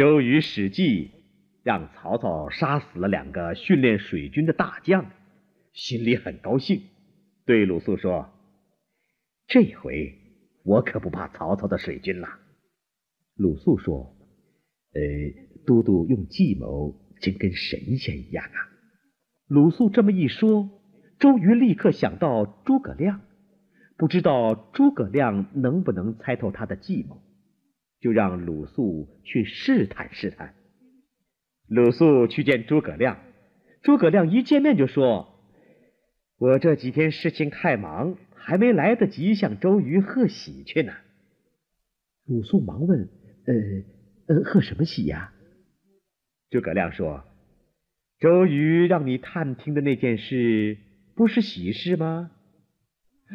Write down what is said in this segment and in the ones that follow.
周瑜使计让曹操杀死了两个训练水军的大将，心里很高兴，对鲁肃说：“这回我可不怕曹操的水军了。”鲁肃说：“呃，都督用计谋，真跟神仙一样啊！”鲁肃这么一说，周瑜立刻想到诸葛亮，不知道诸葛亮能不能猜透他的计谋。就让鲁肃去试探试探。鲁肃去见诸葛亮，诸葛亮一见面就说：“我这几天事情太忙，还没来得及向周瑜贺喜去呢。”鲁肃忙问：“呃呃，贺什么喜呀？”诸葛亮说：“周瑜让你探听的那件事，不是喜事吗？”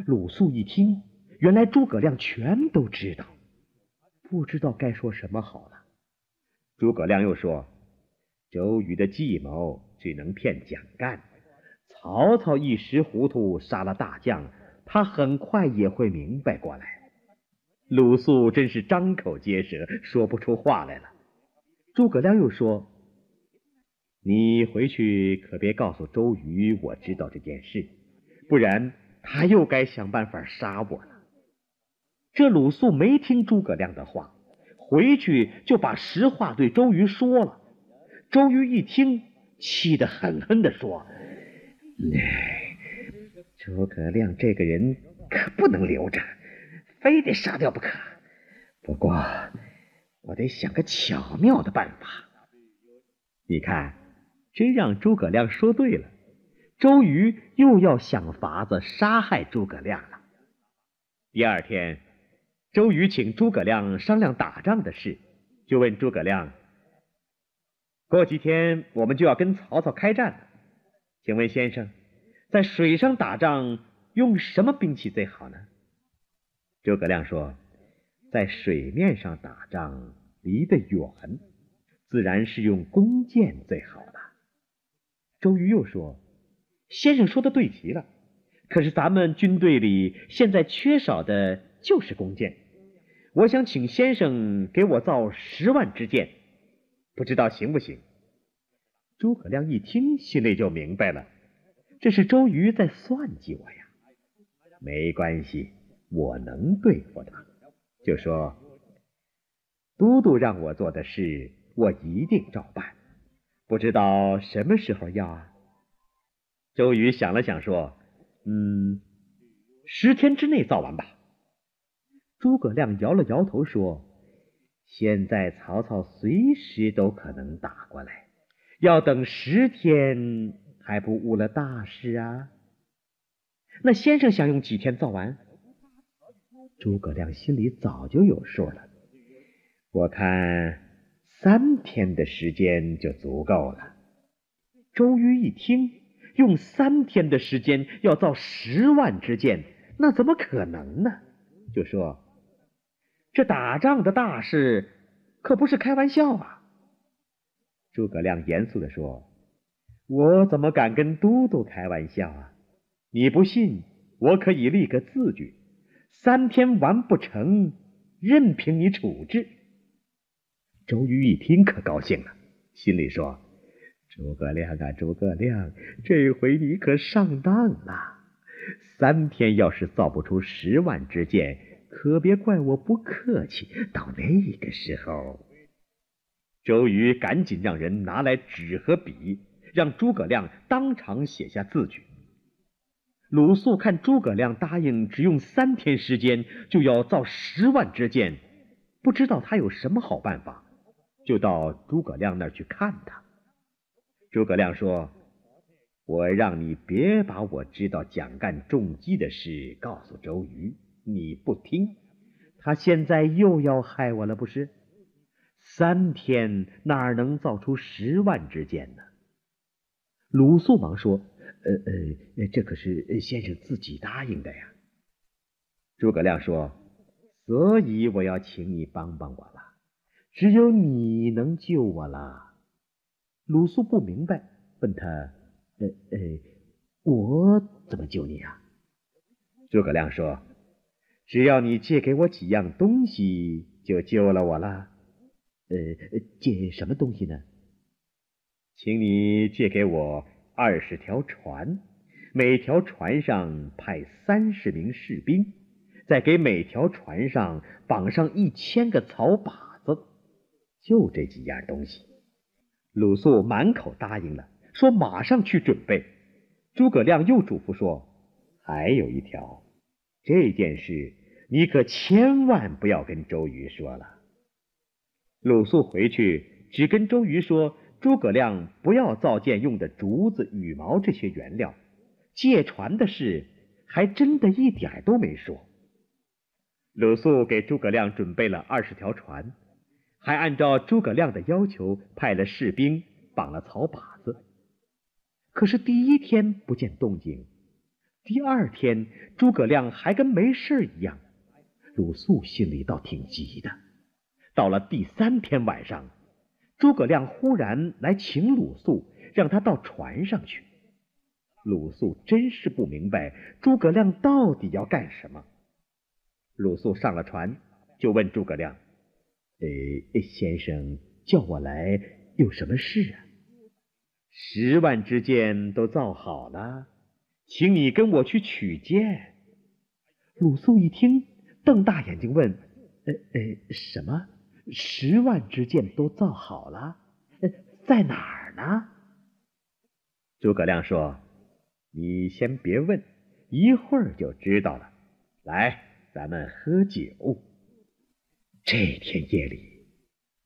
鲁肃一听，原来诸葛亮全都知道。不知道该说什么好了。诸葛亮又说：“周瑜的计谋只能骗蒋干，曹操一时糊涂杀了大将，他很快也会明白过来。”鲁肃真是张口结舌，说不出话来了。诸葛亮又说：“你回去可别告诉周瑜我知道这件事，不然他又该想办法杀我了。”这鲁肃没听诸葛亮的话，回去就把实话对周瑜说了。周瑜一听，气得狠狠地说：“诸葛亮这个人可不能留着，非得杀掉不可。不过，我得想个巧妙的办法。你看，真让诸葛亮说对了。周瑜又要想法子杀害诸葛亮了。第二天。周瑜请诸葛亮商量打仗的事，就问诸葛亮：“过几天我们就要跟曹操开战了，请问先生，在水上打仗用什么兵器最好呢？”诸葛亮说：“在水面上打仗离得远，自然是用弓箭最好的。”周瑜又说：“先生说的对极了，可是咱们军队里现在缺少的就是弓箭。”我想请先生给我造十万支箭，不知道行不行？诸葛亮一听，心里就明白了，这是周瑜在算计我呀。没关系，我能对付他。就说都督让我做的事，我一定照办。不知道什么时候要啊？周瑜想了想，说：“嗯，十天之内造完吧。”诸葛亮摇了摇头说：“现在曹操随时都可能打过来，要等十天还不误了大事啊？那先生想用几天造完？”诸葛亮心里早就有数了，我看三天的时间就足够了。周瑜一听，用三天的时间要造十万支箭，那怎么可能呢？就说。这打仗的大事可不是开玩笑啊！诸葛亮严肃地说：“我怎么敢跟都督开玩笑啊？你不信，我可以立个字据，三天完不成，任凭你处置。”周瑜一听可高兴了，心里说：“诸葛亮啊，诸葛亮，这回你可上当了！三天要是造不出十万支箭。”可别怪我不客气。到那个时候，周瑜赶紧让人拿来纸和笔，让诸葛亮当场写下字据。鲁肃看诸葛亮答应只用三天时间就要造十万支箭，不知道他有什么好办法，就到诸葛亮那儿去看他。诸葛亮说：“我让你别把我知道蒋干中计的事告诉周瑜。”你不听，他现在又要害我了，不是？三天哪能造出十万支箭呢？鲁肃忙说：“呃呃，这可是先生自己答应的呀。”诸葛亮说：“所以我要请你帮帮我了，只有你能救我了。”鲁肃不明白，问他：“呃呃，我怎么救你啊？”诸葛亮说。只要你借给我几样东西，就救了我了。呃，借什么东西呢？请你借给我二十条船，每条船上派三十名士兵，再给每条船上绑上一千个草靶子，就这几样东西。鲁肃满口答应了，说马上去准备。诸葛亮又嘱咐说：“还有一条，这件事你可千万不要跟周瑜说了。”鲁肃回去只跟周瑜说：“诸葛亮不要造箭用的竹子、羽毛这些原料，借船的事还真的一点都没说。”鲁肃给诸葛亮准备了二十条船，还按照诸葛亮的要求派了士兵绑了草靶子。可是第一天不见动静，第二天诸葛亮还跟没事一样，鲁肃心里倒挺急的。到了第三天晚上，诸葛亮忽然来请鲁肃，让他到船上去。鲁肃真是不明白诸葛亮到底要干什么。鲁肃上了船，就问诸葛亮：“呃，先生叫我来有什么事啊？”十万支箭都造好了，请你跟我去取箭。鲁肃一听，瞪大眼睛问：“呃呃，什么？”十万支箭都造好了，呃在哪儿呢？诸葛亮说：“你先别问，一会儿就知道了。来，咱们喝酒。”这天夜里，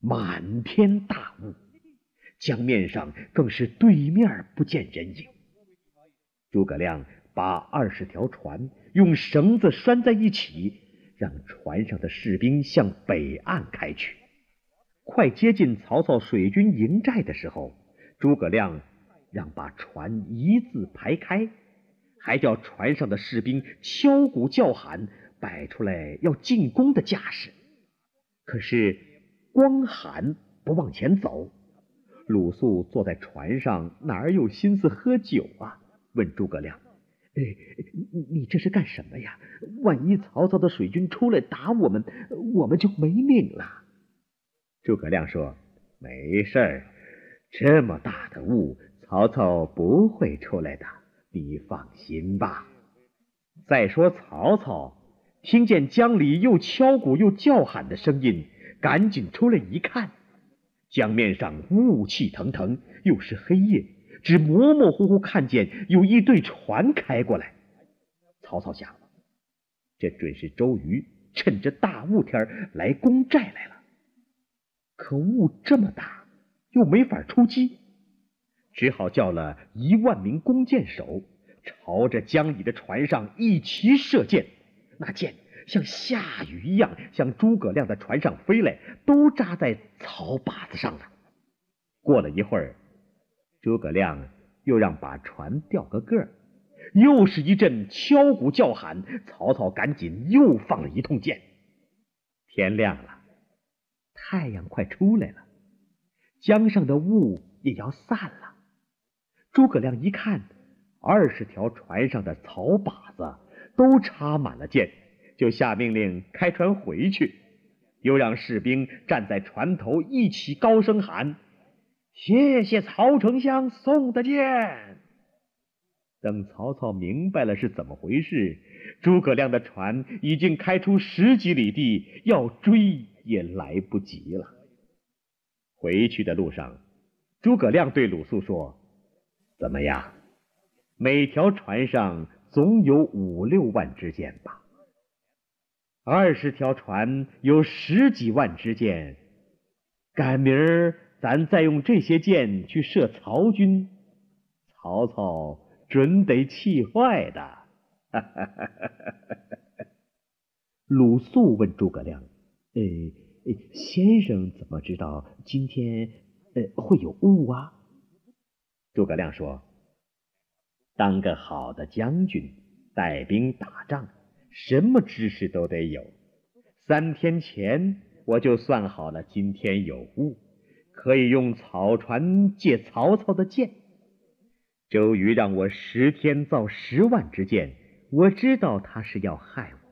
满天大雾，江面上更是对面不见人影。诸葛亮把二十条船用绳子拴在一起。让船上的士兵向北岸开去。快接近曹操水军营寨的时候，诸葛亮让把船一字排开，还叫船上的士兵敲鼓叫喊，摆出来要进攻的架势。可是光喊不往前走。鲁肃坐在船上，哪有心思喝酒啊？问诸葛亮。哎，你你这是干什么呀？万一曹操的水军出来打我们，我们就没命了。诸葛亮说：“没事儿，这么大的雾，曹操不会出来的，你放心吧。再说曹操听见江里又敲鼓又叫喊的声音，赶紧出来一看，江面上雾气腾腾，又是黑夜。”只模模糊糊看见有一队船开过来，曹操想，这准是周瑜趁着大雾天来攻寨来了。可雾这么大，又没法出击，只好叫了一万名弓箭手，朝着江里的船上一齐射箭。那箭像下雨一样向诸葛亮的船上飞来，都扎在草靶子上了。过了一会儿。诸葛亮又让把船调个个儿，又是一阵敲鼓叫喊。曹操赶紧又放了一通箭。天亮了，太阳快出来了，江上的雾也要散了。诸葛亮一看，二十条船上的草靶子都插满了箭，就下命令开船回去，又让士兵站在船头一起高声喊。谢谢曹丞相送的箭。等曹操明白了是怎么回事，诸葛亮的船已经开出十几里地，要追也来不及了。回去的路上，诸葛亮对鲁肃说：“怎么样？每条船上总有五六万支箭吧？二十条船有十几万支箭，赶明儿。”咱再用这些箭去射曹军，曹操准得气坏的。鲁肃问诸葛亮：“呃，先生怎么知道今天呃会有雾啊？”诸葛亮说：“当个好的将军，带兵打仗，什么知识都得有。三天前我就算好了，今天有雾。”可以用草船借曹操的箭。周瑜让我十天造十万支箭，我知道他是要害我，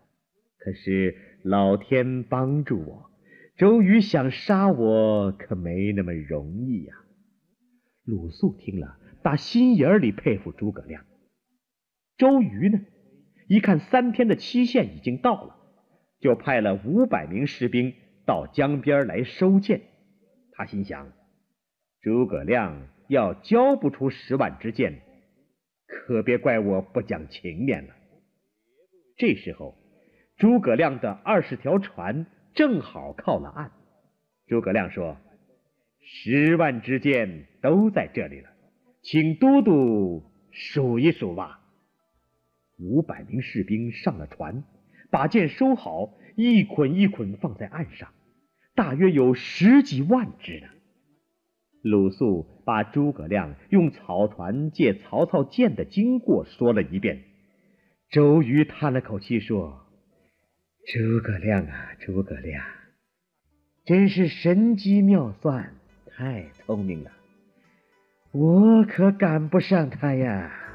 可是老天帮助我，周瑜想杀我可没那么容易呀。鲁肃听了，打心眼里佩服诸葛亮。周瑜呢，一看三天的期限已经到了，就派了五百名士兵到江边来收箭。他心想，诸葛亮要交不出十万支箭，可别怪我不讲情面了。这时候，诸葛亮的二十条船正好靠了岸。诸葛亮说：“十万支箭都在这里了，请都督数一数吧。”五百名士兵上了船，把箭收好，一捆一捆放在岸上，大约有十几万只呢。鲁肃把诸葛亮用草船借曹操箭的经过说了一遍。周瑜叹了口气说：“诸葛亮啊，诸葛亮，真是神机妙算，太聪明了，我可赶不上他呀。”